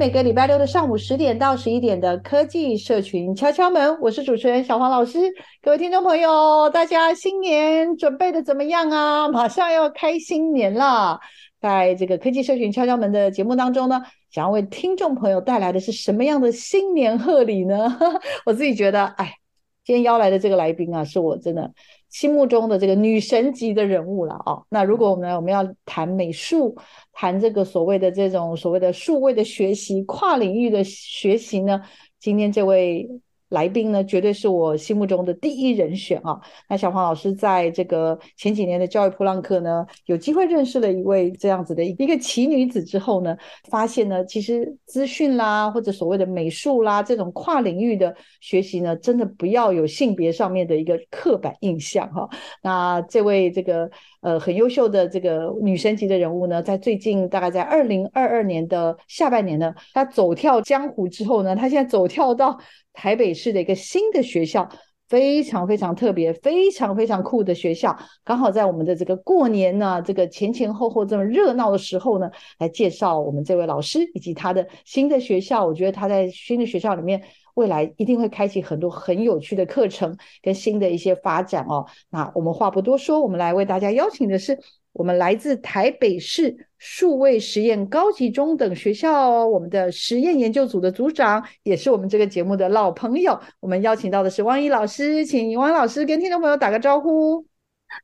每个礼拜六的上午十点到十一点的科技社群敲敲门，我是主持人小黄老师。各位听众朋友，大家新年准备的怎么样啊？马上要开新年了，在这个科技社群敲敲门的节目当中呢，想要为听众朋友带来的是什么样的新年贺礼呢？我自己觉得，哎，今天邀来的这个来宾啊，是我真的。心目中的这个女神级的人物了啊！那如果我们我们要谈美术，谈这个所谓的这种所谓的数位的学习、跨领域的学习呢，今天这位。来宾呢，绝对是我心目中的第一人选啊！那小黄老师在这个前几年的教育噗浪客呢，有机会认识了一位这样子的一个奇女子之后呢，发现呢，其实资讯啦，或者所谓的美术啦，这种跨领域的学习呢，真的不要有性别上面的一个刻板印象哈。那这位这个呃很优秀的这个女神级的人物呢，在最近大概在二零二二年的下半年呢，她走跳江湖之后呢，她现在走跳到。台北市的一个新的学校，非常非常特别，非常非常酷的学校，刚好在我们的这个过年呢，这个前前后后这么热闹的时候呢，来介绍我们这位老师以及他的新的学校。我觉得他在新的学校里面，未来一定会开启很多很有趣的课程跟新的一些发展哦。那我们话不多说，我们来为大家邀请的是。我们来自台北市数位实验高级中等学校，我们的实验研究组的组长，也是我们这个节目的老朋友。我们邀请到的是汪一老师，请汪老师跟听众朋友打个招呼。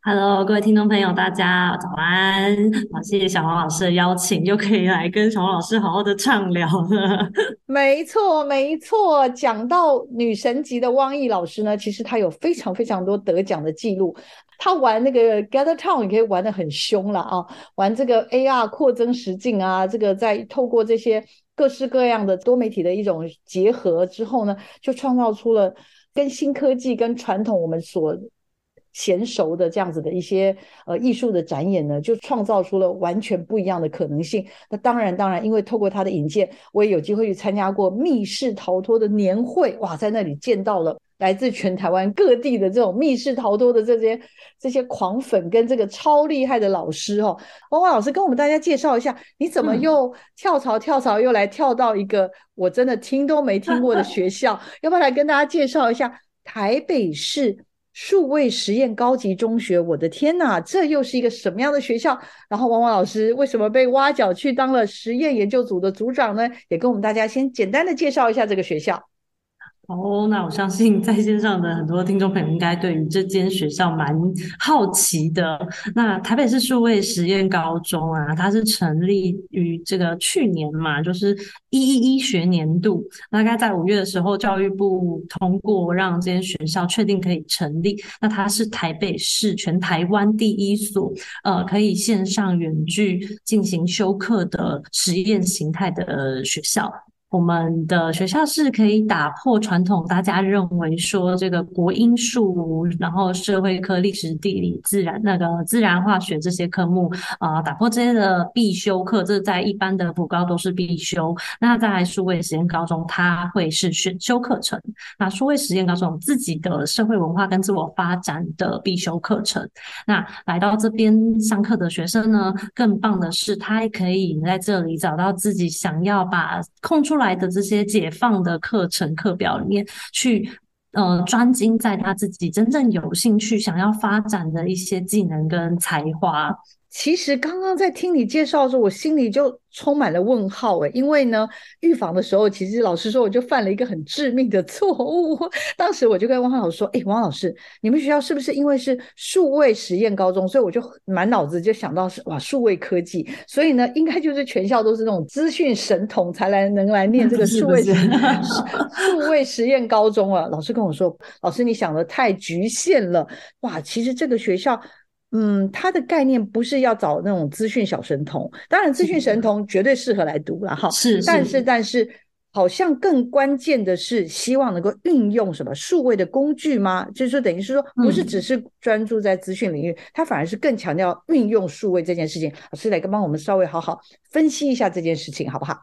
Hello，各位听众朋友，大家早安！好，谢谢小黄老师的邀请，又可以来跟小黄老师好好的畅聊了。没错，没错。讲到女神级的汪毅老师呢，其实她有非常非常多得奖的记录。她玩那个 Gather Town 也可以玩得很凶了啊，玩这个 AR 扩增实境啊，这个在透过这些各式各样的多媒体的一种结合之后呢，就创造出了跟新科技跟传统我们所娴熟的这样子的一些呃艺术的展演呢，就创造出了完全不一样的可能性。那当然，当然，因为透过他的引荐，我也有机会去参加过密室逃脱的年会，哇，在那里见到了来自全台湾各地的这种密室逃脱的这些这些狂粉跟这个超厉害的老师哦。汪汪老师跟我们大家介绍一下，你怎么又跳槽跳槽又来跳到一个我真的听都没听过的学校？要不要来跟大家介绍一下台北市？数位实验高级中学，我的天哪，这又是一个什么样的学校？然后，汪汪老师为什么被挖角去当了实验研究组的组长呢？也跟我们大家先简单的介绍一下这个学校。哦，那我相信在线上的很多听众朋友应该对于这间学校蛮好奇的。那台北市数位实验高中啊，它是成立于这个去年嘛，就是一一一学年度，大概在五月的时候，教育部通过让这间学校确定可以成立。那它是台北市全台湾第一所呃可以线上远距进行修课的实验形态的学校。我们的学校是可以打破传统，大家认为说这个国英数，然后社会科、历史、地理、自然那个自然化学这些科目啊、打破这些的必修课，这在一般的普高都是必修。那在数位实验高中，它会是选修课程。那数位实验高中自己的社会文化跟自我发展的必修课程。那来到这边上课的学生呢，更棒的是，他还可以在这里找到自己想要把空出。出来的这些解放的课程课表里面去，呃，专精在他自己真正有兴趣想要发展的一些技能跟才华。其实刚刚在听你介绍的时候，我心里就充满了问号诶，因为呢，预防的时候，其实老实说，我就犯了一个很致命的错误。当时我就跟汪老师说：“哎，汪老师，你们学校是不是因为是数位实验高中，所以我就满脑子就想到是哇，数位科技，所以呢，应该就是全校都是那种资讯神童才来能来念这个 数位 数位实验高中啊？”老师跟我说：“老师，你想的太局限了，哇，其实这个学校。”嗯，它的概念不是要找那种资讯小神童，当然资讯神童绝对适合来读了哈。是，但是但是，好像更关键的是希望能够运用什么数位的工具吗？就是说，等于是说，不是只是专注在资讯领域，它反而是更强调运用数位这件事情。老师来跟帮我们稍微好好分析一下这件事情，好不好？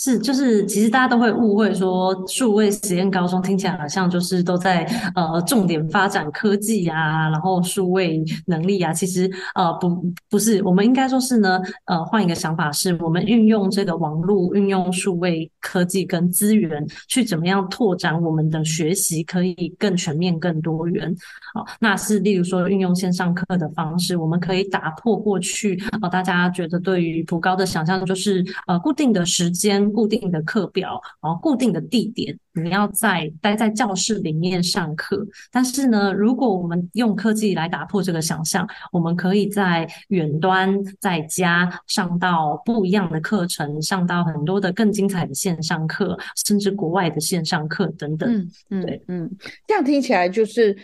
是，就是其实大家都会误会说，数位实验高中听起来好像就是都在呃重点发展科技啊，然后数位能力啊。其实呃不不是，我们应该说是呢，呃换一个想法是，我们运用这个网络，运用数位科技跟资源，去怎么样拓展我们的学习，可以更全面、更多元。好，那是例如说运用线上课的方式，我们可以打破过去呃大家觉得对于普高的想象，就是呃固定的时间。固定的课表，然后固定的地点，你要在待在教室里面上课。但是呢，如果我们用科技来打破这个想象，我们可以在远端在家上到不一样的课程，上到很多的更精彩的线上课，甚至国外的线上课等等。嗯嗯，对，嗯，这样听起来就是。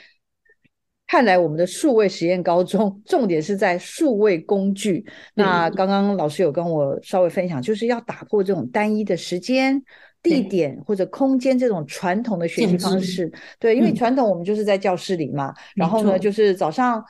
看来我们的数位实验高中 重点是在数位工具。那刚刚老师有跟我稍微分享，就是要打破这种单一的时间、地点或者空间这种传统的学习方式。对，因为传统我们就是在教室里嘛，然后呢，就是早上。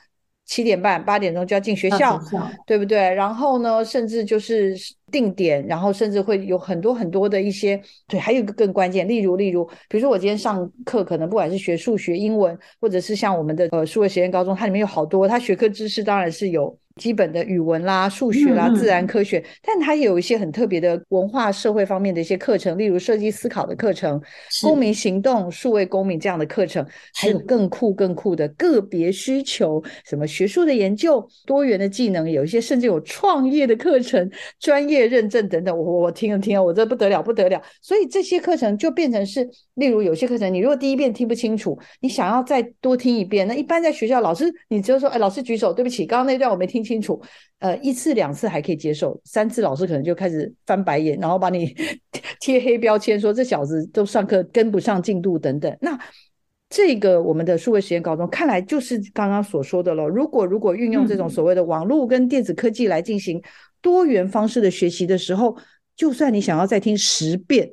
七点半、八点钟就要进学校，对不对？然后呢，甚至就是定点，然后甚至会有很多很多的一些，对，还有一个更关键，例如，例如，比如说我今天上课，可能不管是学数学、英文，或者是像我们的呃数位实验高中，它里面有好多，它学科知识当然是有。基本的语文啦、数学啦、自然科学，但它也有一些很特别的文化、社会方面的一些课程，例如设计思考的课程、公民行动、数位公民这样的课程，还有更酷、更酷的个别需求，什么学术的研究、多元的技能，有一些甚至有创业的课程、专业认证等等。我我听了听了，我这不得了不得了。所以这些课程就变成是，例如有些课程，你如果第一遍听不清楚，你想要再多听一遍，那一般在学校老师，你只有说，哎，老师举手，对不起，刚刚那段我没听清楚，呃，一次两次还可以接受，三次老师可能就开始翻白眼，然后把你 贴黑标签，说这小子都上课跟不上进度等等。那这个我们的数位实验高中看来就是刚刚所说的了。如果如果运用这种所谓的网络跟电子科技来进行多元方式的学习的时候，就算你想要再听十遍。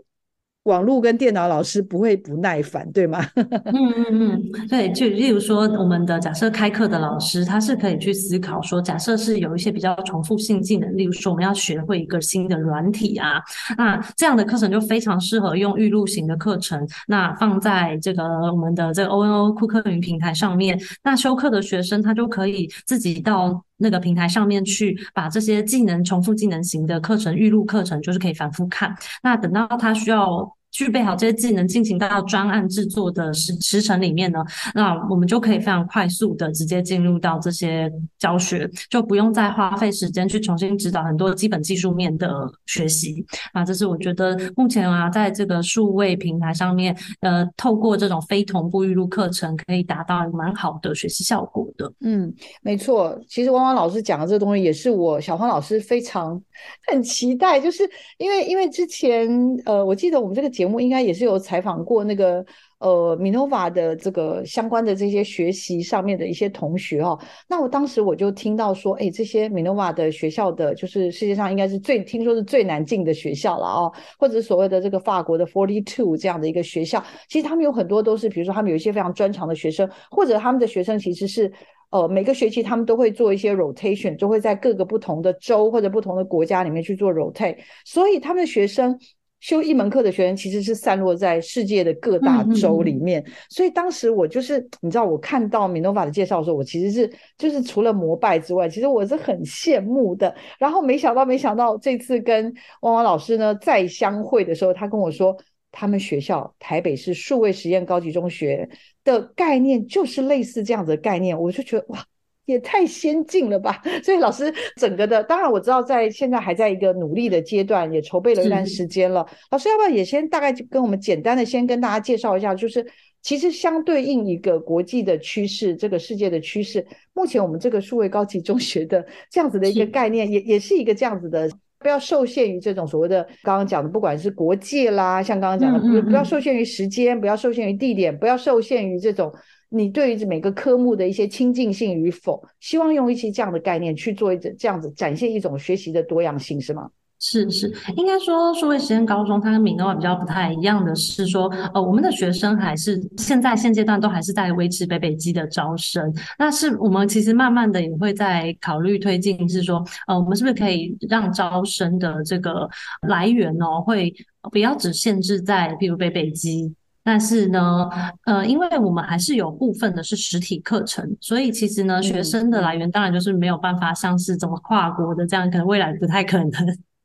网络跟电脑老师不会不耐烦，对吗？嗯嗯嗯，对，就例如说，我们的假设开课的老师，他是可以去思考说，假设是有一些比较重复性技能，例如说我们要学会一个新的软体啊，那这样的课程就非常适合用预录型的课程，那放在这个我们的这个 ONO 库课云平台上面，那修课的学生他就可以自己到那个平台上面去把这些技能重复技能型的课程预录课程，就是可以反复看，那等到他需要。具备好这些技能，进行到专案制作的时时程里面呢，那我们就可以非常快速的直接进入到这些教学，就不用再花费时间去重新指导很多基本技术面的学习。啊这是我觉得目前啊，在这个数位平台上面，呃，透过这种非同步预录课程，可以达到蛮好的学习效果的。嗯，没错。其实汪汪老师讲的这个东西，也是我小黄老师非常很期待，就是因为因为之前呃，我记得我们这个节。节目应该也是有采访过那个呃 Minova 的这个相关的这些学习上面的一些同学哦。那我当时我就听到说，哎，这些 Minova 的学校的，就是世界上应该是最听说是最难进的学校了哦，或者所谓的这个法国的 Forty Two 这样的一个学校，其实他们有很多都是，比如说他们有一些非常专长的学生，或者他们的学生其实是呃每个学期他们都会做一些 rotation，就会在各个不同的州或者不同的国家里面去做 rotate，所以他们的学生。修一门课的学生其实是散落在世界的各大洲里面，所以当时我就是，你知道，我看到 Minova 的介绍的时候，我其实是就是除了膜拜之外，其实我是很羡慕的。然后没想到，没想到这次跟汪汪老师呢再相会的时候，他跟我说，他们学校台北市数位实验高级中学的概念就是类似这样子的概念，我就觉得哇。也太先进了吧！所以老师整个的，当然我知道在现在还在一个努力的阶段，也筹备了一段时间了。老师要不要也先大概跟我们简单的先跟大家介绍一下，就是其实相对应一个国际的趋势，这个世界的趋势，目前我们这个数位高级中学的这样子的一个概念，也也是一个这样子的，不要受限于这种所谓的刚刚讲的，不管是国界啦，像刚刚讲的，不不要受限于时间，不要受限于地点，不要受限于这种。你对于每个科目的一些亲近性与否，希望用一些这样的概念去做一这样子展现一种学习的多样性，是吗？是是，应该说数位实验高中它跟明德外比较不太一样的是说，呃，我们的学生还是现在现阶段都还是在维持北北基的招生，那是我们其实慢慢的也会在考虑推进，是说，呃，我们是不是可以让招生的这个来源哦，会不要只限制在比如北北基。但是呢，呃，因为我们还是有部分的是实体课程，所以其实呢，学生的来源当然就是没有办法像是怎么跨国的这样，可能未来不太可能。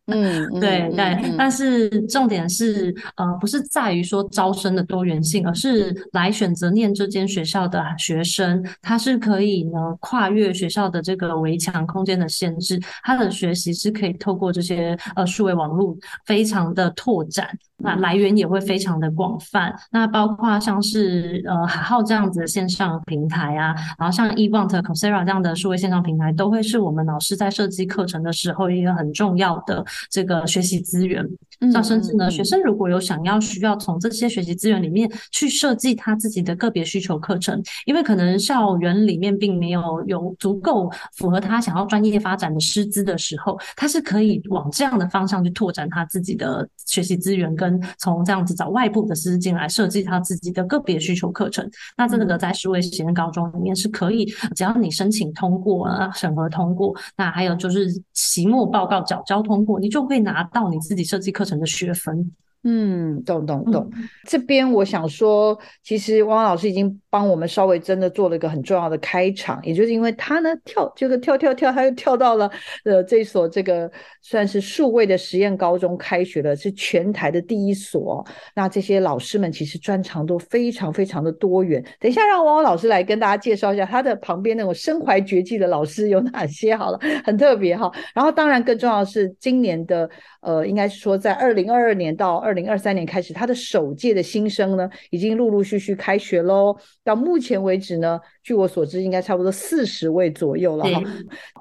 嗯，对对，嗯，但是重点是，呃，不是在于说招生的多元性，而是来选择念这间学校的学生，他是可以呢跨越学校的这个围墙空间的限制，他的学习是可以透过这些呃数位网络非常的拓展，那来源也会非常的广泛，那包括像是呃海浩这样子的线上平台啊，然后像 eVant、Coursera 这样的数位线上平台，都会是我们老师在设计课程的时候一个很重要的。这个学习资源，那甚至呢，学生如果有想要需要从这些学习资源里面去设计他自己的个别需求课程，因为可能校园里面并没有有足够符合他想要专业发展的师资的时候，他是可以往这样的方向去拓展他自己的学习资源，跟从这样子找外部的师资进来设计他自己的个别需求课程。那这个在数位实验高中里面是可以，只要你申请通过啊，审核通过，那还有就是期末报告缴交通过，你你就会拿到你自己设计课程的学分。嗯，懂懂懂。嗯、这边我想说，其实汪老师已经帮我们稍微真的做了一个很重要的开场，也就是因为他呢跳这个跳跳跳，他又跳到了呃这所这个算是数位的实验高中开学了，是全台的第一所。那这些老师们其实专长都非常非常的多元。等一下让汪汪老师来跟大家介绍一下他的旁边那种身怀绝技的老师有哪些好了，很特别哈。然后当然更重要的是今年的呃，应该是说在二零二二年到二零二三年开始，他的首届的新生呢，已经陆陆续续开学喽。到目前为止呢，据我所知，应该差不多四十位左右了哈。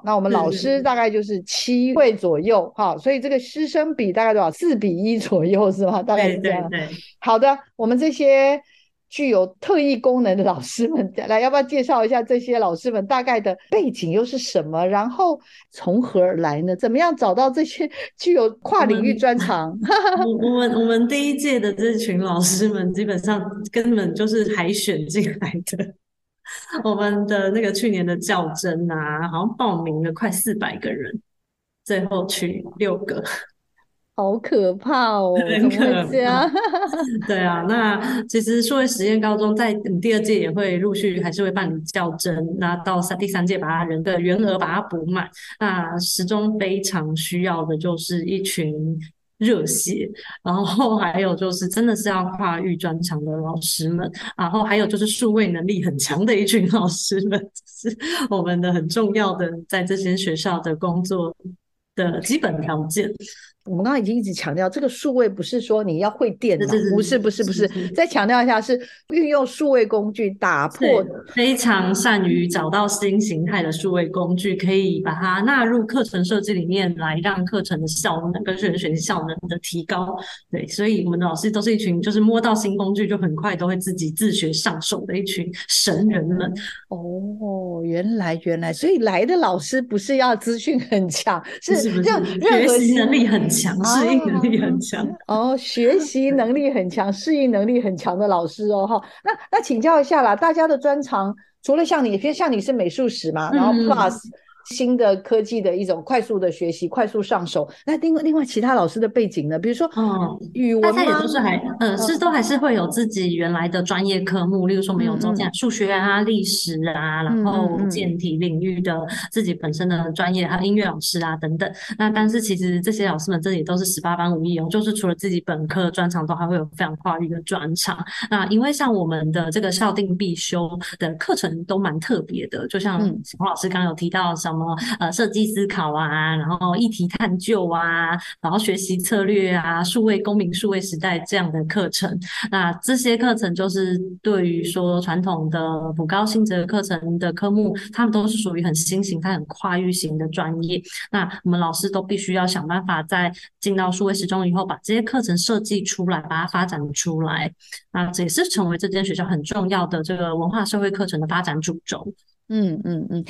那我们老师大概就是七位左右哈，所以这个师生比大概多少？四比一左右是吗？大概是这样。好的，我们这些。具有特异功能的老师们，来，要不要介绍一下这些老师们大概的背景又是什么？然后从何而来呢？怎么样找到这些具有跨领域专长？我我们我们第一届的这群老师们，基本上根本就是海选进来的。我们的那个去年的较真啊，好像报名了快四百个人，最后取六个。好可怕哦！怎么会这样？对啊，那其实数位实验高中在第二届也会陆续还是会办理教甄，那到三第三届把他人的员额把它补满。那始终非常需要的就是一群热血，然后还有就是真的是要跨域专长的老师们，然后还有就是数位能力很强的一群老师们，是我们的很重要的在这些学校的工作的基本条件。我们刚刚已经一直强调，这个数位不是说你要会电脑，不是不是不是，再强调一下，是运用数位工具打破，非常善于找到新形态的数位工具，可以把它纳入课程设计里面来，让课程的效能跟学生学习效能的提高。对，所以我们的老师都是一群就是摸到新工具就很快都会自己自学上手的一群神人们。哦，原来原来，所以来的老师不是要资讯很强，是让学习能力很强。强适应能力很强。哦，哦，学习能力很强，适应能力很强的老师哦，哈。那那请教一下啦，大家的专长除了像你，像像你是美术史嘛，然后 Plus 新的科技的一种快速的学习，快速上手。那另外另外其他老师的背景呢？比如说，嗯，语文，大家也都是还，呃，是都还是会有自己原来的专业科目，例如说我们有中间数学啊、历史啊，然后健体领域的自己本身的专业，还有音乐老师啊等等。那但是其实这些老师们这里都是十八般武艺哦，就是除了自己本科专长，都还会有非常跨域的专长。那因为像我们的这个校定必修的课程都蛮特别的，就像小黄老师刚刚有提到什么呃设计思考啊，然后议题探究啊，然后学习策略啊，数位公民、数位时代这样的课程。那这些课程就是对于说传统的普高性质课程的科目，他们都是属于很新型、它很跨域型的专业。那我们老师都必须要想办法在进到数位时钟以后，把这些课程设计出来，把它发展出来。那这也是成为这间学校很重要的这个文化社会课程的发展主轴。嗯嗯嗯。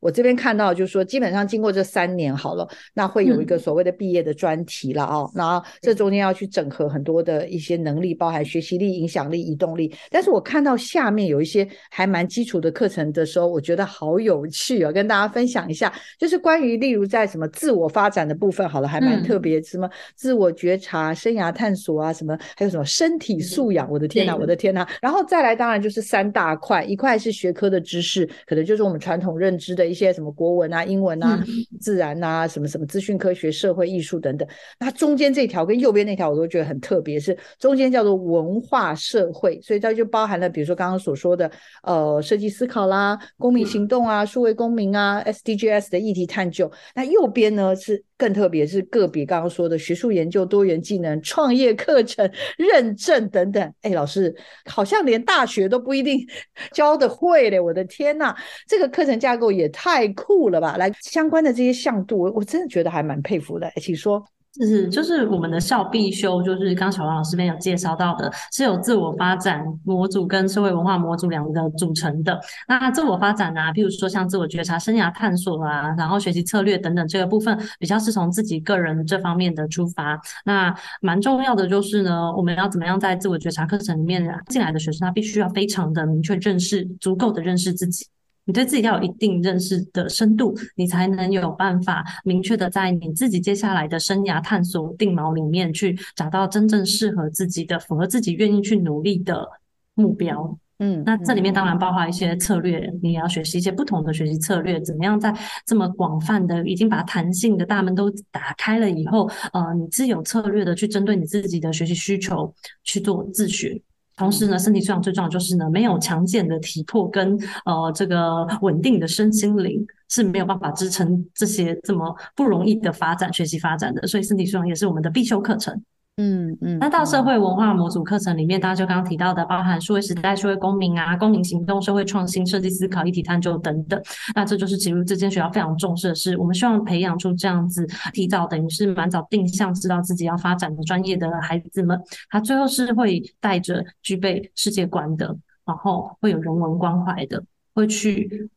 我这边看到就是说，基本上经过这三年好了，那会有一个所谓的毕业的专题了哦。然后这中间要去整合很多的一些能力，包含学习力、影响力、移动力。但是我看到下面有一些还蛮基础的课程的时候，我觉得好有趣哦，跟大家分享一下，就是关于例如在什么自我发展的部分，好了，还蛮特别，什么自我觉察、生涯探索啊，什么还有什么身体素养，我的天呐，我的天呐。然后再来，当然就是三大块，一块是学科的知识，可能就是我们传统认知的。一些什么国文啊、英文啊、自然啊、什么什么资讯科学、社会艺术等等，那中间这条跟右边那条我都觉得很特别，是中间叫做文化社会，所以它就包含了比如说刚刚所说的呃设计思考啦、公民行动啊、数位公民啊、SDGs 的议题探究，那右边呢是。更特别是个别刚刚说的学术研究、多元技能、创业课程 认证等等，哎，老师好像连大学都不一定 教的会嘞！我的天呐，这个课程架构也太酷了吧！来，相关的这些项度，我我真的觉得还蛮佩服的。哎，请说。是，就是我们的校必修，就是刚小王老师这边有介绍到的，是有自我发展模组跟社会文化模组两个组成的。那自我发展啊，譬如说像自我觉察、生涯探索啊，然后学习策略等等这个部分，比较是从自己个人这方面的出发。那蛮重要的就是呢，我们要怎么样在自我觉察课程里面进来的学生，他必须要非常的明确认识，足够的认识自己。你对自己要有一定认识的深度，你才能有办法明确的在你自己接下来的生涯探索定锚里面去找到真正适合自己的、符合自己愿意去努力的目标。嗯，那这里面当然包含一些策略，你也要学习一些不同的学习策略，怎么样在这么广泛的、已经把弹性的大门都打开了以后，呃，你自有策略的去针对你自己的学习需求去做自学。同时呢，身体素养最重要就是呢，没有强健的体魄跟呃这个稳定的身心灵是没有办法支撑这些这么不容易的发展学习发展的，所以身体素养也是我们的必修课程。嗯嗯，那到社会文化模组课程里面，大家就刚刚提到的，包含数位时代、数位公民啊、公民行动、社会创新、设计思考、议题探究等等。那这就是其实这间学校非常重视的是，我们希望培养出这样子提早，等于是蛮早定向，知道自己要发展的专业的孩子们，他最后是会带着具备世界观的，然后会有人文关怀的，会去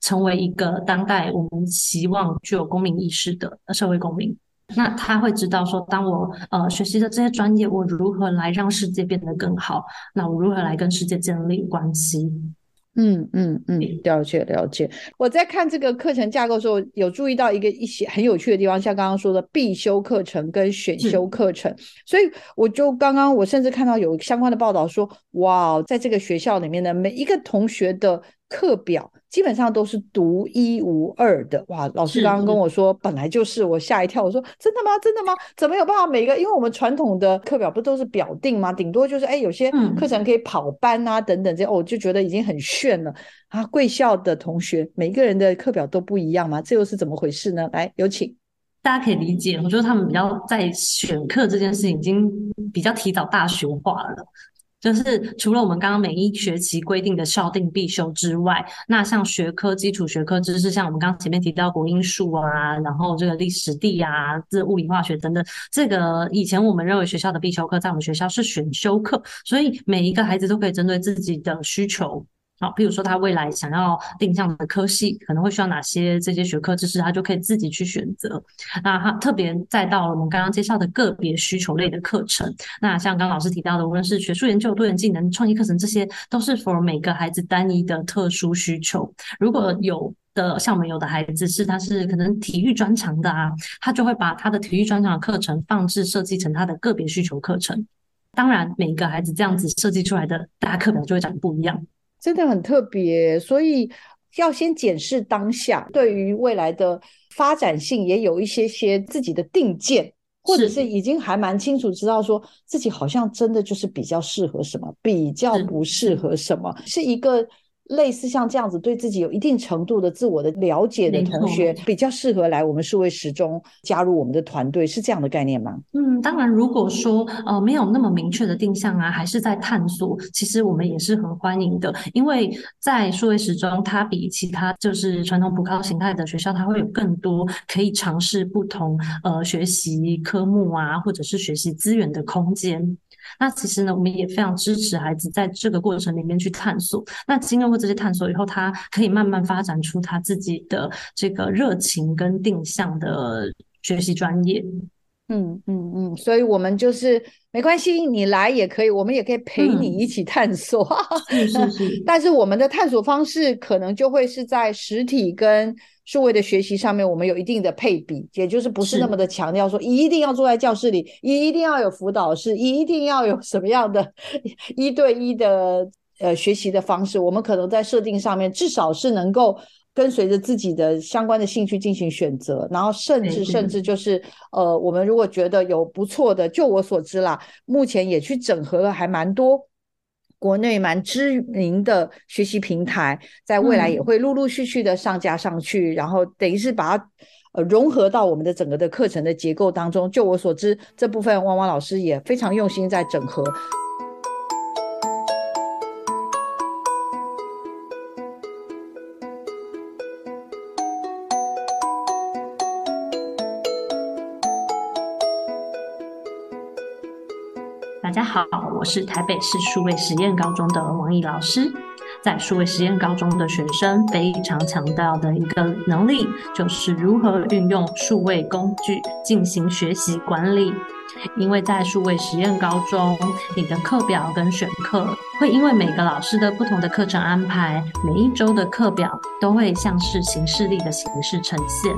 成为一个当代我们希望具有公民意识的社会公民。那他会知道说，当我呃学习的这些专业，我如何来让世界变得更好？那我如何来跟世界建立关系？嗯嗯嗯，了解了解。我在看这个课程架构的时候，有注意到一个一些很有趣的地方，像刚刚说的必修课程跟选修课程，所以我就刚刚我甚至看到有相关的报道说，哇，在这个学校里面的每一个同学的。课表基本上都是独一无二的哇！老师刚刚跟我说，本来就是，我吓一跳。我说真的吗？真的吗？怎么有办法每个？因为我们传统的课表不都是表定吗？顶多就是哎，有些课程可以跑班啊等等这，我、哦、就觉得已经很炫了啊！贵校的同学每个人的课表都不一样吗？这又是怎么回事呢？来，有请。大家可以理解，我觉得他们比较在选课这件事情已经比较提早大学化了。就是除了我们刚刚每一学期规定的校定必修之外，那像学科基础学科知识，像我们刚刚前面提到国英数啊，然后这个历史地啊，这物理化学等等，这个以前我们认为学校的必修课，在我们学校是选修课，所以每一个孩子都可以针对自己的需求。好，比如说他未来想要定向的科系，可能会需要哪些这些学科知识，他就可以自己去选择。那他特别再到了我们刚刚介绍的个别需求类的课程，那像刚老师提到的，无论是学术研究、多元技能、创意课程，这些都是 for 每个孩子单一的特殊需求。如果有的，像我们有的孩子是他是可能体育专长的啊，他就会把他的体育专长的课程放置设计成他的个别需求课程。当然，每一个孩子这样子设计出来的大家课表就会长得不一样，真的很特别。所以要先检视当下，对于未来的发展性也有一些些自己的定见，或者是已经还蛮清楚知道说自己好像真的就是比较适合什么，比较不适合什么，是一个。类似像这样子，对自己有一定程度的自我的了解的同学，比较适合来我们数位时钟加入我们的团队，是这样的概念吗？嗯，当然，如果说呃没有那么明确的定向啊，还是在探索，其实我们也是很欢迎的，因为在数位时钟，它比其他就是传统普考形态的学校，它会有更多可以尝试不同呃学习科目啊，或者是学习资源的空间。那其实呢，我们也非常支持孩子在这个过程里面去探索。那经历过这些探索以后，他可以慢慢发展出他自己的这个热情跟定向的学习专业。嗯嗯嗯，所以我们就是没关系，你来也可以，我们也可以陪你一起探索。嗯、是是是，但是我们的探索方式可能就会是在实体跟数位的学习上面，我们有一定的配比，也就是不是那么的强调说一定要坐在教室里，一定要有辅导室，一定要有什么样的一对一的呃学习的方式。我们可能在设定上面，至少是能够跟随着自己的相关的兴趣进行选择，然后甚至甚至就是呃，我们如果觉得有不错的，就我所知啦，目前也去整合了还蛮多。国内蛮知名的学习平台，在未来也会陆陆续续的上架上去，嗯、然后等于是把它呃融合到我们的整个的课程的结构当中。就我所知，这部分汪汪老师也非常用心在整合。大家好，我是台北市数位实验高中的王毅老师。在数位实验高中的学生非常强调的一个能力，就是如何运用数位工具进行学习管理。因为在数位实验高中，你的课表跟选课会因为每个老师的不同的课程安排，每一周的课表都会像是行事历的形式呈现。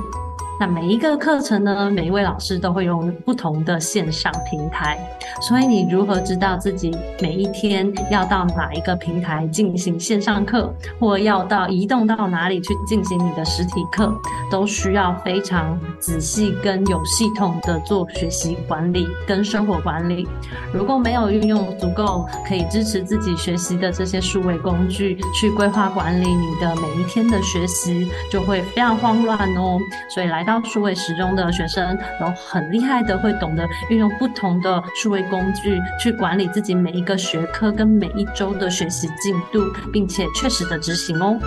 那每一个课程呢，每一位老师都会用不同的线上平台，所以你如何知道自己每一天要到哪一个平台进行线上课，或要到移动到哪里去进行你的实体课，都需要非常仔细跟有系统的做学习管理跟生活管理。如果没有运用足够可以支持自己学习的这些数位工具去规划管理你的每一天的学习，就会非常慌乱哦。所以来。到数位时钟的学生然后很厉害的，会懂得运用不同的数位工具去管理自己每一个学科跟每一周的学习进度，并且确实的执行哦。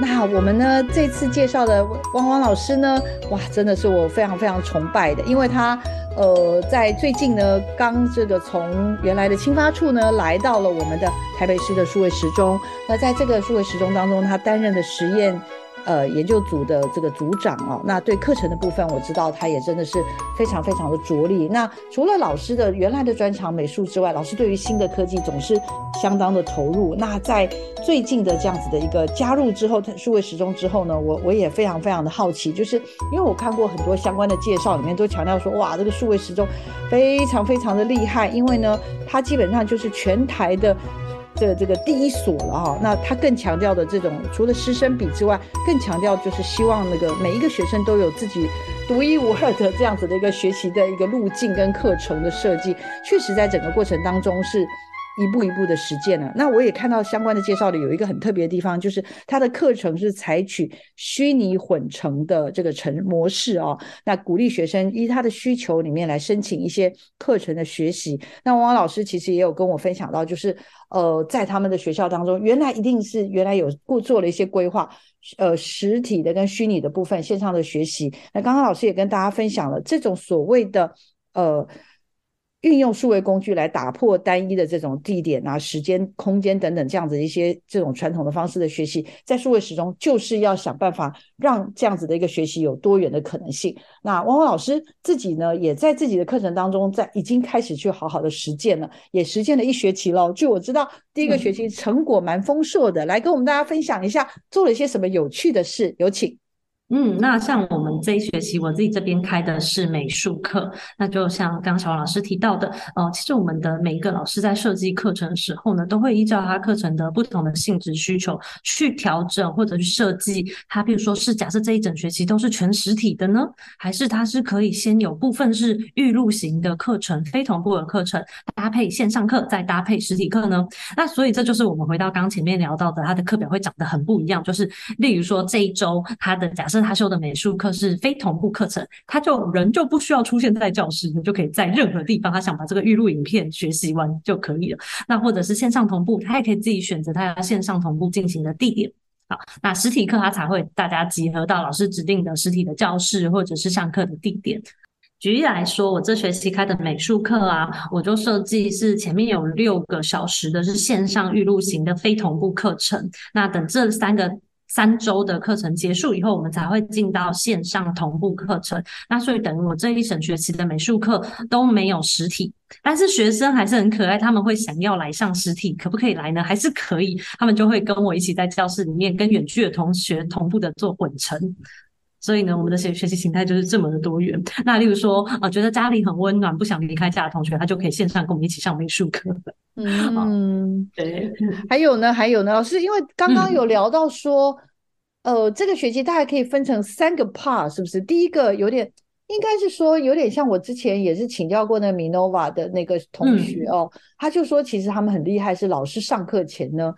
那我们呢，这次介绍的汪汪老师呢，哇，真的是我非常非常崇拜的，因为他。呃，在最近呢，刚这个从原来的青发处呢，来到了我们的台北市的数位时钟。那在这个数位时钟当中，他担任的实验。呃，研究组的这个组长哦，那对课程的部分，我知道他也真的是非常非常的着力。那除了老师的原来的专长美术之外，老师对于新的科技总是相当的投入。那在最近的这样子的一个加入之后，数位时钟之后呢，我我也非常非常的好奇，就是因为我看过很多相关的介绍，里面都强调说，哇，这个数位时钟非常非常的厉害，因为呢，它基本上就是全台的。这这个第一所了哈，那他更强调的这种，除了师生比之外，更强调就是希望那个每一个学生都有自己独一无二的这样子的一个学习的一个路径跟课程的设计，确实在整个过程当中是。一步一步的实践了。那我也看到相关的介绍里有一个很特别的地方，就是它的课程是采取虚拟混成的这个成模式哦。那鼓励学生依他的需求里面来申请一些课程的学习。那汪汪老师其实也有跟我分享到，就是呃，在他们的学校当中，原来一定是原来有过做了一些规划，呃，实体的跟虚拟的部分线上的学习。那刚刚老师也跟大家分享了这种所谓的呃。运用数位工具来打破单一的这种地点啊、时间、空间等等这样子一些这种传统的方式的学习，在数位时中就是要想办法让这样子的一个学习有多元的可能性。那汪汪老师自己呢，也在自己的课程当中，在已经开始去好好的实践了，也实践了一学期喽。据我知道，第一个学期成果蛮丰硕的，来跟我们大家分享一下做了一些什么有趣的事，有请。嗯，那像我们这一学期，我自己这边开的是美术课。那就像刚刚小王老师提到的，呃，其实我们的每一个老师在设计课程的时候呢，都会依照他课程的不同的性质需求去调整或者去设计。他比如说是假设这一整学期都是全实体的呢，还是他是可以先有部分是预录型的课程、非同步的课程，搭配线上课，再搭配实体课呢？那所以这就是我们回到刚前面聊到的，他的课表会长得很不一样。就是例如说这一周他的假设。他修的美术课是非同步课程，他就人就不需要出现在教室，你就可以在任何地方，他想把这个预录影片学习完就可以了。那或者是线上同步，他也可以自己选择他要线上同步进行的地点。好，那实体课他才会大家集合到老师指定的实体的教室或者是上课的地点。举例来说，我这学期开的美术课啊，我就设计是前面有六个小时的是线上预录型的非同步课程。那等这三个。三周的课程结束以后，我们才会进到线上同步课程。那所以等于我这一整学期的美术课都没有实体，但是学生还是很可爱，他们会想要来上实体，可不可以来呢？还是可以，他们就会跟我一起在教室里面跟远距的同学同步的做混成。所以呢，我们的学学习形态就是这么的多元。那例如说，呃，觉得家里很温暖，不想离开家的同学，他就可以线上跟我们一起上美术课。嗯，对。还有呢，还有呢，老师，因为刚刚有聊到说，嗯、呃，这个学期大概可以分成三个 part，是不是？第一个有点，应该是说有点像我之前也是请教过那个 Minova 的那个同学哦，嗯、他就说其实他们很厉害，是老师上课前呢。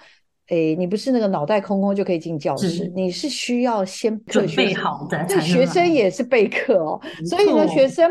诶，你不是那个脑袋空空就可以进教室，你是需要先准备好的。对，学生也是备课哦，所以呢，学生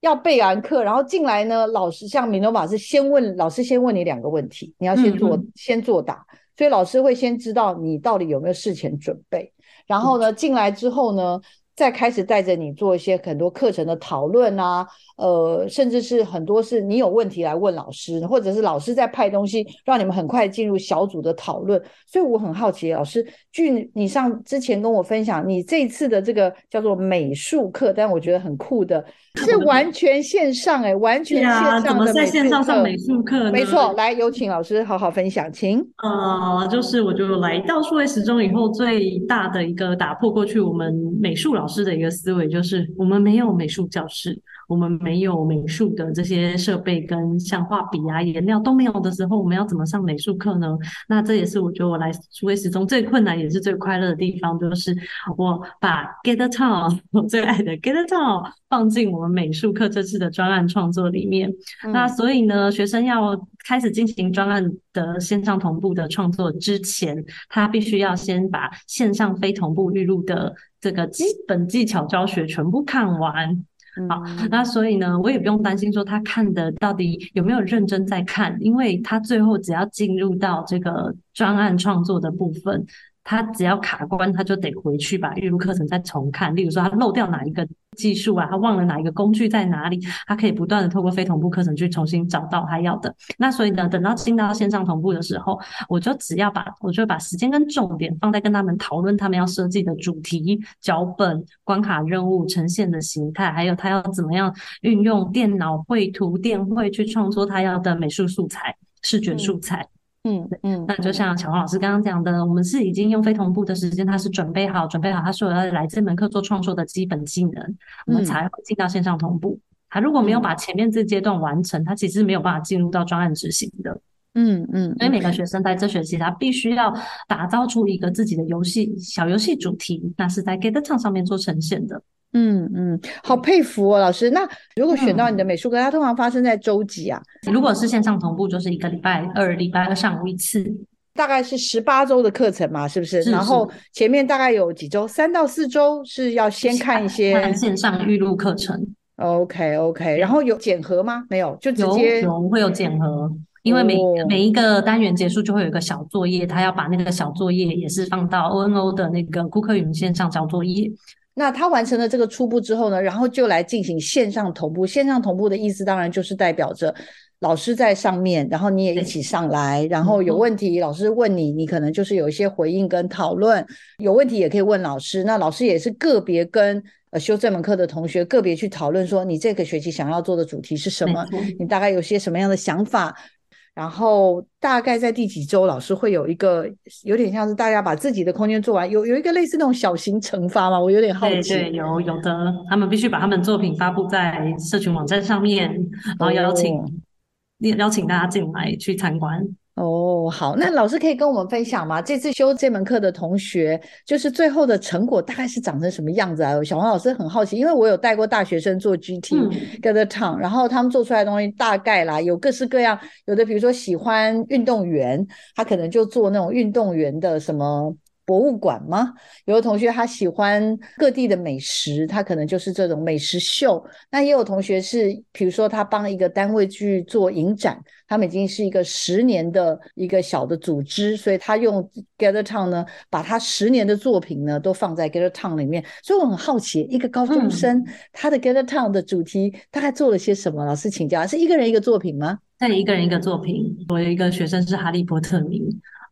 要备完课，然后进来呢，老师像米诺马是先问老师，先问你两个问题，你要先做、嗯、先作答，所以老师会先知道你到底有没有事前准备，然后呢，进来之后呢。再开始带着你做一些很多课程的讨论啊，呃，甚至是很多是你有问题来问老师，或者是老师在派东西让你们很快进入小组的讨论。所以我很好奇，老师，据你上之前跟我分享，你这次的这个叫做美术课，但我觉得很酷的，是完全线上哎、欸，完全线上。怎么在线上上美术课呢？没错，来有请老师好好分享，请。呃，就是我就来到数位时钟以后，最大的一个打破过去我们美术。老师的一个思维就是，我们没有美术教室，我们没有美术的这些设备跟像画笔啊、颜料都没有的时候，我们要怎么上美术课呢？那这也是我觉得我来数位时中最困难也是最快乐的地方，就是我把 GetTown 我最爱的 GetTown 放进我们美术课这次的专案创作里面。嗯、那所以呢，学生要开始进行专案的线上同步的创作之前，他必须要先把线上非同步预录的。这个基本技巧教学全部看完，好，那所以呢，我也不用担心说他看的到底有没有认真在看，因为他最后只要进入到这个专案创作的部分。他只要卡关，他就得回去把预录课程再重看。例如说，他漏掉哪一个技术啊，他忘了哪一个工具在哪里，他可以不断的透过非同步课程去重新找到他要的。那所以呢，等到进到线上同步的时候，我就只要把，我就把时间跟重点放在跟他们讨论他们要设计的主题、脚本、关卡任务、呈现的形态，还有他要怎么样运用电脑绘图、电绘去创作他要的美术素材、视觉素材。嗯嗯嗯，那就像小黄老师刚刚讲的，我们是已经用非同步的时间，他是准备好准备好，他说要来这门课做创作的基本技能，我们才会进到线上同步。他如果没有把前面这阶段完成，他其实没有办法进入到专案执行的。嗯嗯，所以每个学生在这学期，他必须要打造出一个自己的游戏小游戏主题，那是在 GetTown 上面做呈现的。嗯嗯，好佩服哦，老师。那如果选到你的美术课，嗯、它通常发生在周几啊？如果是线上同步，就是一个礼拜二，礼拜二上午一次，大概是十八周的课程嘛，是不是？是是，然后前面大概有几周，三到四周是要先看一些线上预录课程。OK OK，然后有检核吗？没有，就直接有，有会有检核，因为每、哦、每一个单元结束就会有一个小作业，他要把那个小作业也是放到 ONO 的那个顾客云线上交作业。那他完成了这个初步之后呢，然后就来进行线上同步。线上同步的意思当然就是代表着老师在上面，然后你也一起上来，然后有问题老师问你，你可能就是有一些回应跟讨论。有问题也可以问老师，那老师也是个别跟呃修这门课的同学个别去讨论说，你这个学期想要做的主题是什么？你大概有些什么样的想法？然后大概在第几周，老师会有一个有点像是大家把自己的空间做完，有有一个类似那种小型惩罚嘛？我有点好奇。对，对，有有的，他们必须把他们作品发布在社群网站上面，然后邀请、哦、邀请大家进来去参观。哦，好，那老师可以跟我们分享吗？这次修这门课的同学，就是最后的成果大概是长成什么样子啊？小黄老师很好奇，因为我有带过大学生做 GT、嗯、Gather Town，然后他们做出来的东西大概啦，有各式各样，有的比如说喜欢运动员，他可能就做那种运动员的什么。博物馆吗？有的同学他喜欢各地的美食，他可能就是这种美食秀。那也有同学是，比如说他帮一个单位去做影展，他们已经是一个十年的一个小的组织，所以他用 Gather Town 呢，把他十年的作品呢都放在 Gather Town 里面。所以我很好奇，一个高中生、嗯、他的 Gather Town 的主题大概做了些什么？老师请教，是一个人一个作品吗？对，一个人一个作品。我有一个学生是哈利波特迷。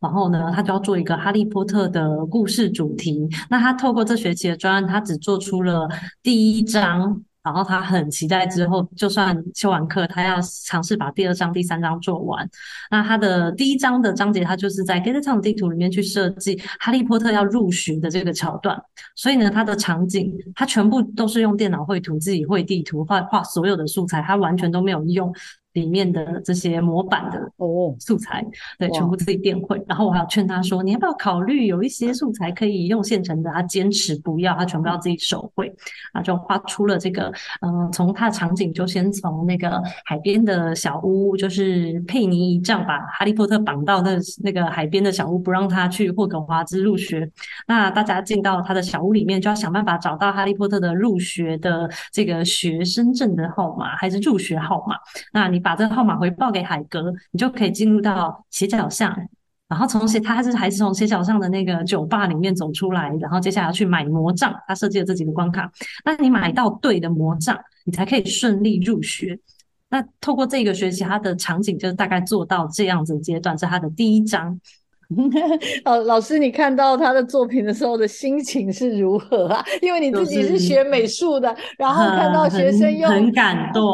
然后呢，他就要做一个哈利波特的故事主题。那他透过这学期的专案，他只做出了第一章。然后他很期待之后，就算修完课，他要尝试把第二章、第三章做完。那他的第一章的章节，他就是在 Gather Town 地图里面去设计哈利波特要入学的这个桥段。所以呢，他的场景他全部都是用电脑绘图，自己绘地图，画画所有的素材，他完全都没有用。里面的这些模板的哦素材，oh. 对，全部自己电绘。然后我还要劝他说：“你要不要考虑有一些素材可以用现成的？”他坚持不要，他全部要自己手绘。啊，就画出了这个，嗯、呃，从他的场景就先从那个海边的小屋，就是佩妮一仗把哈利波特绑到那那个海边的小屋，不让他去霍格华兹入学。那大家进到他的小屋里面，就要想办法找到哈利波特的入学的这个学生证的号码，还是入学号码？那你。把这个号码回报给海哥，你就可以进入到斜角巷，然后从斜他还是还是从斜角巷的那个酒吧里面走出来，然后接下来要去买魔杖。他设计了这几个关卡，那你买到对的魔杖，你才可以顺利入学。那透过这个学习，他的场景就是大概做到这样子阶段，是他的第一章。哦，老师，你看到他的作品的时候的心情是如何啊？因为你自己是学美术的，就是、然后看到学生又很，很感动。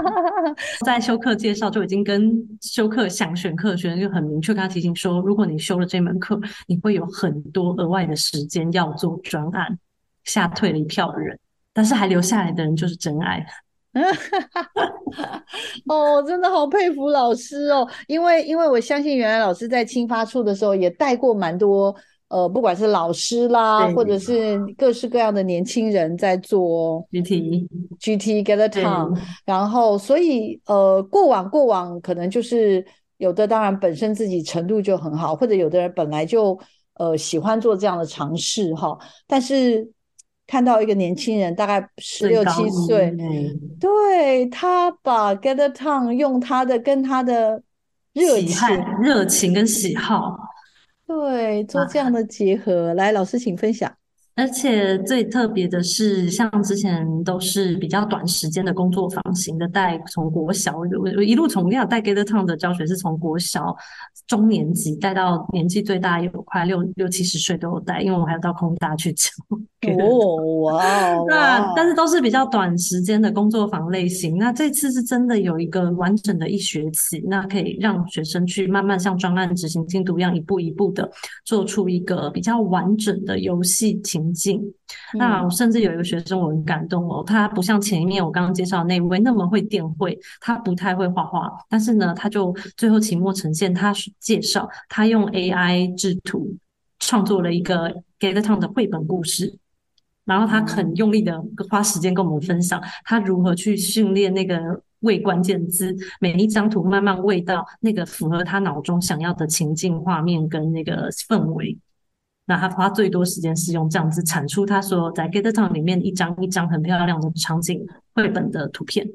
在修课介绍就已经跟修课想选课的学生就很明确跟他提醒说，如果你修了这门课，你会有很多额外的时间要做专案，吓退了一票的人，但是还留下来的人就是真爱。哦，真的好佩服老师哦，因为因为我相信原来老师在青发处的时候也带过蛮多呃，不管是老师啦，或者。是各式各样的年轻人在做 GT GT Gather Town，然后所以呃，过往过往可能就是有的当然本身自己程度就很好，或者有的人本来就呃喜欢做这样的尝试哈，但是。看到一个年轻人，大概十六七岁，对，他把 Gather Town 用他的跟他的热情、热情跟喜好，对，做这样的结合。啊、来，老师请分享。而且最特别的是，像之前都是比较短时间的工作坊型的带，从国小我一路从那样带 Gather Town 的教学是从国小中年级带到年纪最大有快六六七十岁都有带，因为我还要到空大去教。哦 哇！那但是都是比较短时间的工作坊类型。那这次是真的有一个完整的一学期，那可以让学生去慢慢像专案执行进度一样，一步一步的做出一个比较完整的游戏情境。那我甚至有一个学生我很感动哦，他不像前一面我刚刚介绍的那位那么会电绘，他不太会画画，但是呢，他就最后期末呈现，他介绍他用 AI 制图创作了一个 Gather Town 的绘本故事。然后他很用力的花时间跟我们分享，他如何去训练那个喂关键字，每一张图慢慢喂到那个符合他脑中想要的情境画面跟那个氛围。那他花最多时间是用这样子产出他说在 Gather Town 里面一张一张很漂亮的场景绘本的图片。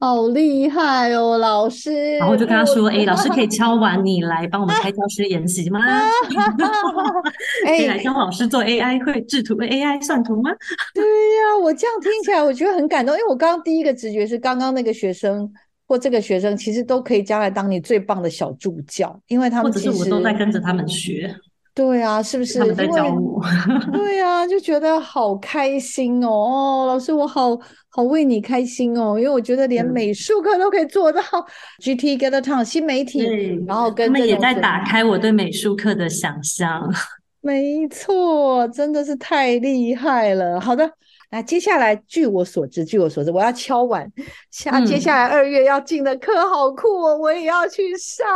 好厉害哦，老师！然后我就跟他说：“ 哎，老师可以敲完，你来帮我们开教师研习吗？可以来教老师做 AI 绘制图、AI 算图吗？” 对呀，我这样听起来我觉得很感动，因为我刚刚第一个直觉是，刚刚那个学生或这个学生其实都可以将来当你最棒的小助教，因为他们其实或者是我都在跟着他们学。对啊，是不是？他们在教我。对啊，就觉得好开心哦！哦，老师，我好好为你开心哦，因为我觉得连美术课都可以做到。嗯、GT Get a Town 新媒体，然后跟他们也在打开我对美术课的想象。没错，真的是太厉害了。好的。那接下来，据我所知，据我所知，我要敲碗。下接下来二月要进的课好酷哦，嗯、我也要去上，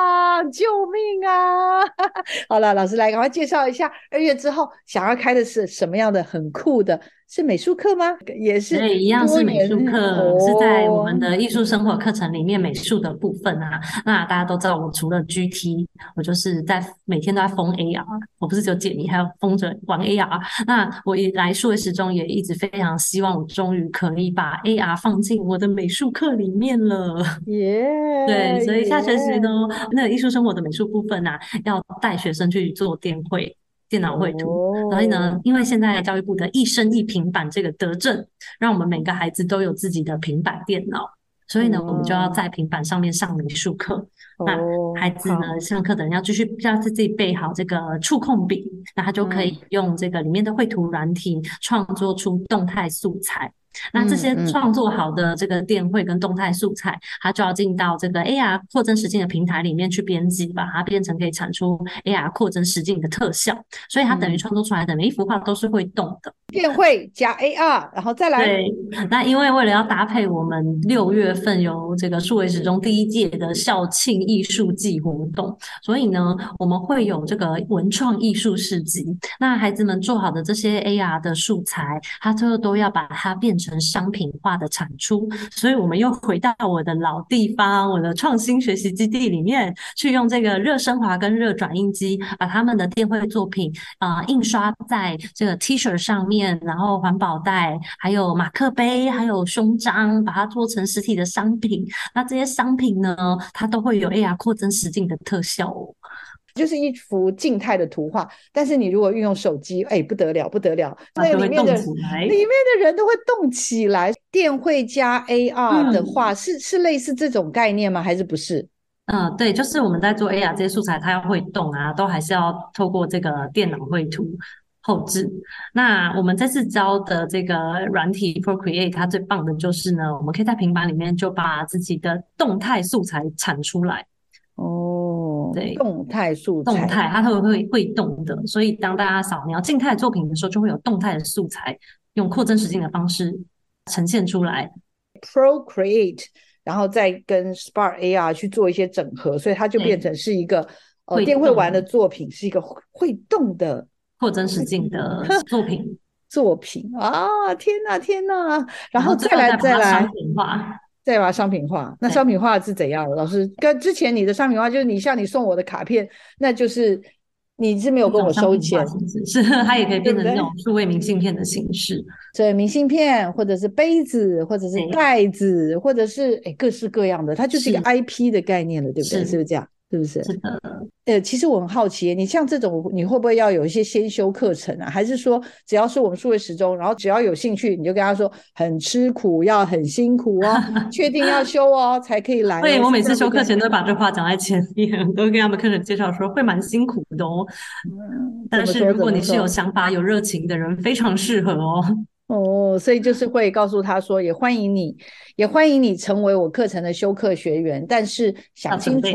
救命啊！好了，老师来赶快介绍一下，二月之后想要开的是什么样的很酷的。是美术课吗？也是，对，一样是美术课，哦，是在我们的艺术生活课程里面美术的部分啊。那大家都知道，我除了 GT，我就是在每天都在封 AR，我不是只有解谜，还要封着玩 AR。那我也来数位时钟也一直非常希望，我终于可以把 AR 放进我的美术课里面了。耶 对，所以下学期呢.那个艺术生活的美术部分啊，要带学生去做电绘。电脑绘图，所以呢，因为现在教育部的一生一平板这个德政，让我们每个孩子都有自己的平板电脑，所以呢，我们就要在平板上面上美术课。那孩子呢，上课的人要继续要自己备好这个触控笔，那他就可以用这个里面的绘图软体创作出动态素材。那这些创作好的这个电绘跟动态素材，它就要进到这个 AR 扩增实境的平台里面去编辑，把它变成可以产出 AR 扩增实境的特效。所以它等于创作出来的每一幅画都是会动的。电绘加 AR，然后再来。对，那因为为了要搭配我们六月份由这个数位时钟第一届的校庆艺术季活动，所以呢，我们会有这个文创艺术市集。那孩子们做好的这些 AR 的素材，它最后都要把它变成商品化的产出，所以我们又回到我的老地方，我的创新学习基地里面，去用这个热升华跟热转印机，把他们的电绘作品啊、印刷在这个 T 恤上面，然后环保袋，还有马克杯，还有胸章，把它做成实体的商品。那这些商品呢，它都会有 AR 扩增实境的特效哦。就是一幅静态的图画，但是你如果运用手机，哎，不得了，不得了，那里面的里面的人都会动起来。电绘加 AR 的话，嗯、是是类似这种概念吗？还是不是？嗯，对，就是我们在做 AR 这些素材，它要会动啊，都还是要透过这个电脑绘图后置。那我们这次教的这个软体 Procreate，它最棒的就是呢，我们可以在平板里面就把自己的动态素材产出来。哦，对，动态素材，动态它会会会动的，所以当大家扫描静态作品的时候，就会有动态的素材，用扩增实境的方式呈现出来。Procreate，然后再跟 Spark AR 去做一些整合，所以它就变成是一个呃电绘玩的作品，是一个会动的扩增实境的 作品作品啊！天哪，天哪！然后再来再来。再把商品化，那商品化是怎样的？老师，跟之前你的商品化就是你像你送我的卡片，那就是你是没有跟我收钱，是它也可以变成那种数位明信片的形式，对，明信片或者是杯子或者是袋子或者是哎各式各样的，它就是一个 IP 的概念了，对不对？是，是不是这样？是不是？是的。呃，其实我很好奇，你像这种，你会不会要有一些先修课程啊？还是说，只要是我们数位时钟，然后只要有兴趣，你就跟他说很吃苦，要很辛苦哦，确定要修哦，才可以来。对，我每次修课前都把这话讲在前面，都跟他们课程介绍说会蛮辛苦的哦。嗯，但是如果你是有想法、有热情的人，非常适合哦。哦，所以就是会告诉他说，也欢迎你，也欢迎你成为我课程的修课学员，但是想清楚，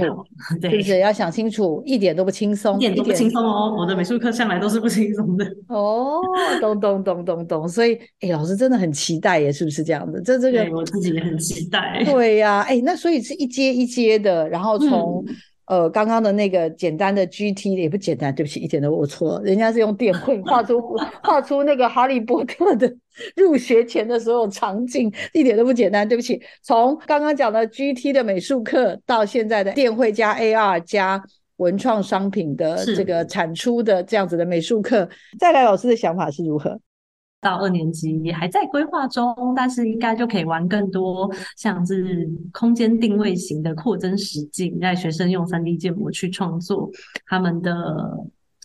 对不是？要想清楚，一点都不轻松，一点都不轻松哦。我的美术课向来都是不轻松的。哦，咚咚咚咚咚，所以，哎，老师真的很期待耶，是不是这样的？这这个我自己也很期待。对呀，哎，那所以是一阶一阶的，然后从。嗯呃，刚刚的那个简单的 GT 也不简单，对不起，一点都我错了，人家是用电绘画出 画出那个哈利波特的入学前的所有场景，一点都不简单，对不起。从刚刚讲的 GT 的美术课到现在的电绘加 AR 加文创商品的这个产出的这样子的美术课，再来老师的想法是如何？到二年级也还在规划中，但是应该就可以玩更多，像是空间定位型的扩增实境，让学生用三 D 建模去创作他们的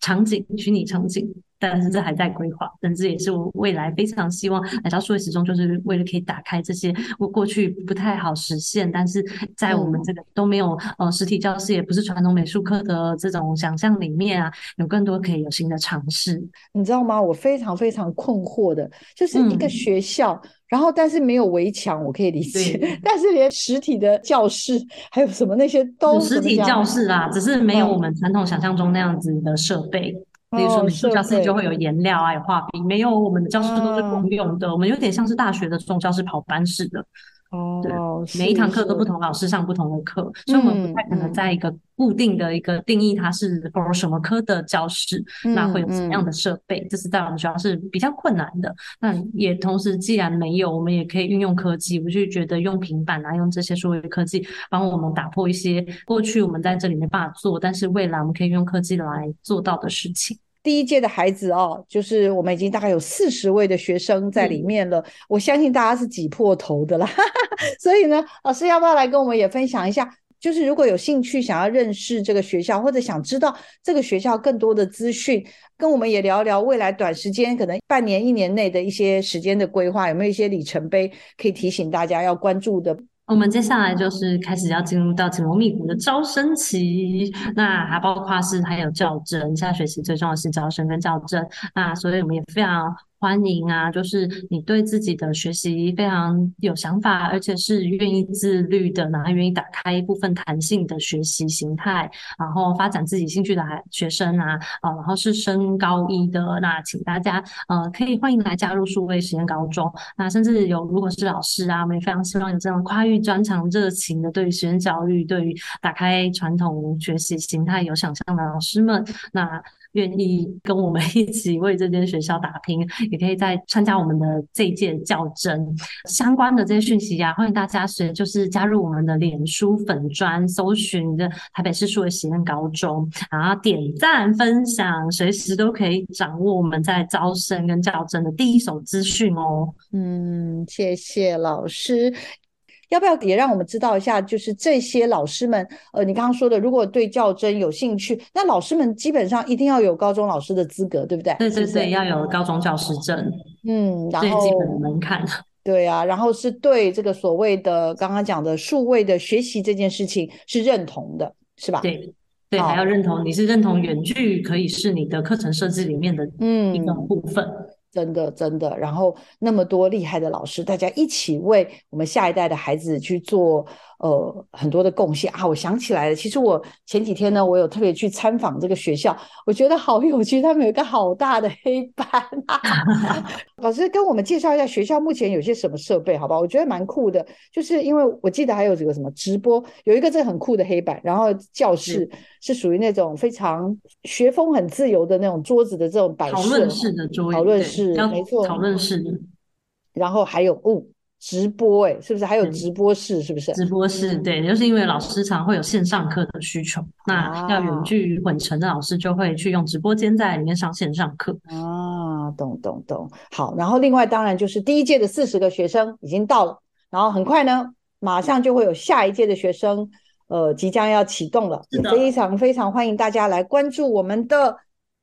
场景，虚拟场景。但是这还在规划，但这也是我未来非常希望来到数位时钟，就是为了可以打开这些我过去不太好实现，但是在我们这个都没有呃实体教室，也不是传统美术课的这种想象里面啊，有更多可以有新的尝试。你知道吗？我非常非常困惑的，就是一个学校，嗯、然后但是没有围墙，我可以理解，但是连实体的教室还有什么那些都实体教室啊，只是没有我们传统想象中那样子的设备。嗯比如说美术教室就会有颜料啊，有画笔，没有我们的教室都是公用的，我们有点像是大学的这种教室跑班式的。哦，对，每一堂课都不同老师上不同的课，所以我们不太可能在一个固定的一个定义它是 for 什么科的教室，那会有什么样的设备，这是在我们学校是比较困难的。那也同时，既然没有，我们也可以运用科技，我就觉得用平板啊，用这些数位科技帮我们打破一些过去我们在这里没办法做，但是未来我们可以用科技来做到的事情。第一届的孩子哦，就是我们已经大概有四十位的学生在里面了，嗯、我相信大家是挤破头的啦。所以呢，老师要不要来跟我们也分享一下？就是如果有兴趣想要认识这个学校，或者想知道这个学校更多的资讯，跟我们也聊聊未来短时间可能半年、一年内的一些时间的规划，有没有一些里程碑可以提醒大家要关注的？我们接下来就是开始要进入到紧锣密鼓的招生期，那还包括是还有校正，下学期最重要是招生跟校正，那所以我们也非常。欢迎啊！就是你对自己的学习非常有想法，而且是愿意自律的，然后愿意打开一部分弹性的学习形态，然后发展自己兴趣的学生啊，啊，然后是升高一的，那请大家呃可以欢迎来加入数位实验高中。那甚至有如果是老师啊，我们也非常希望有这样跨域专长热情的，对于实验教育，对于打开传统学习形态有想象的老师们，那。愿意跟我们一起为这间学校打拼，也可以再参加我们的这一届教甄相关的这些讯息呀、啊。欢迎大家随就是加入我们的脸书粉专，搜寻的台北市数位实验高中，然后点赞分享，随时都可以掌握我们在招生跟教甄的第一手资讯哦。嗯，谢谢老师。要不要也让我们知道一下？就是这些老师们，呃，你刚刚说的，如果对教甄有兴趣，那老师们基本上一定要有高中老师的资格，对不对？对对对，要有高中教师证，嗯，然后最基本的门槛。对啊，然后是对这个所谓的刚刚讲的数位的学习这件事情是认同的，是吧？对对，还要认同你是认同远距可以是你的课程设置里面的一个部分。嗯真的，真的，然后那么多厉害的老师，大家一起为我们下一代的孩子去做。呃，很多的贡献啊！我想起来了，其实我前几天呢，我有特别去参访这个学校，我觉得好有趣。他们有一个好大的黑板啊，老师跟我们介绍一下学校目前有些什么设备，好吧？我觉得蛮酷的，就是因为我记得还有这个什么直播，有一个这很酷的黑板，然后教室是属于那种非常学风很自由的那种桌子的这种摆设，讨论室的桌，讨论室没错，讨论室，然后还有哦。直播哎、欸，是不是还有直播室？是不是？直播室对，就是因为老师常会有线上课的需求，那要远距混成的老师就会去用直播间在里面上线上课。啊，懂懂懂。好，然后另外当然就是第一届的四十个学生已经到了，然后很快呢，马上就会有下一届的学生，呃，即将要启动了，也非常非常欢迎大家来关注我们的。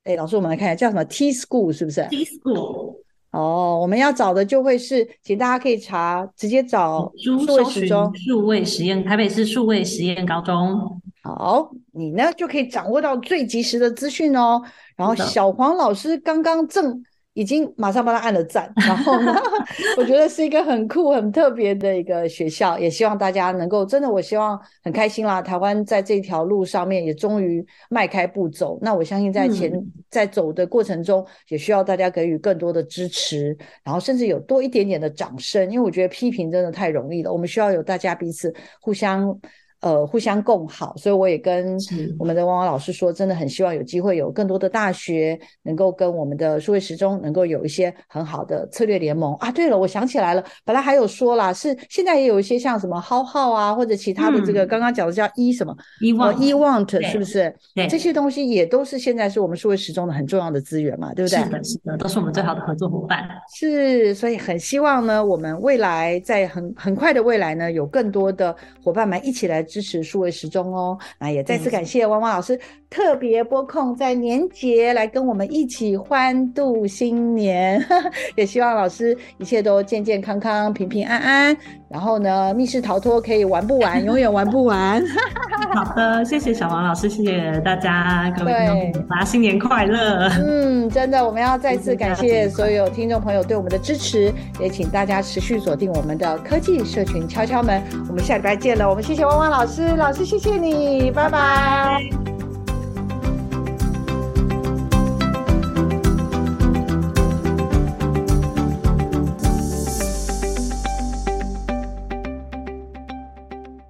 哎，老师，我们来看一下叫什么 T School 是不是？T School。哦，我们要找的就会是，请大家可以查，直接找数位时钟、数位实验，台北市数位实验高中。好，你呢就可以掌握到最及时的资讯哦。然后小黄老师刚刚正。已经马上帮他按了赞，然后呢，我觉得是一个很酷、很特别的一个学校，也希望大家能够真的，我希望很开心啦。台湾在这条路上面也终于迈开步走，那我相信在前、嗯、在走的过程中，也需要大家给予更多的支持，然后甚至有多一点点的掌声，因为我觉得批评真的太容易了，我们需要有大家彼此互相呃互相共好，所以我也跟我们的汪汪老师说，真的很希望有机会有更多的大学能够跟我们的数位时钟能够有一些很好的策略联盟啊。对了，我想起来了，本来还有说啦，是现在也有一些像什么 Hahow 啊，或者其他的这个刚刚讲的叫 E 什么 eWant eWant 是不是？对，这些东西也都是现在是我们数位时钟的很重要的资源嘛，对不对？是的，是的，都是我们最好的合作伙伴。是，所以很希望呢，我们未来在很很快的未来呢，有更多的伙伴们一起来支持数位时钟哦。那也再次感谢汪汪老师特别拨空在年节来跟我们一起欢度新年，也希望老师一切都健健康康、平平安安。然后呢，密室逃脱可以玩不完，永远玩不完。好的，谢谢小王老师，谢谢大家，各位听众朋友，大家新年快乐。嗯，真的，我们要再次感谢所有听众朋友对我们的支持，也请大家持续锁定我们的科技社群敲敲门。我们下礼拜见了，我们谢谢汪汪老师，老师谢谢你，拜拜。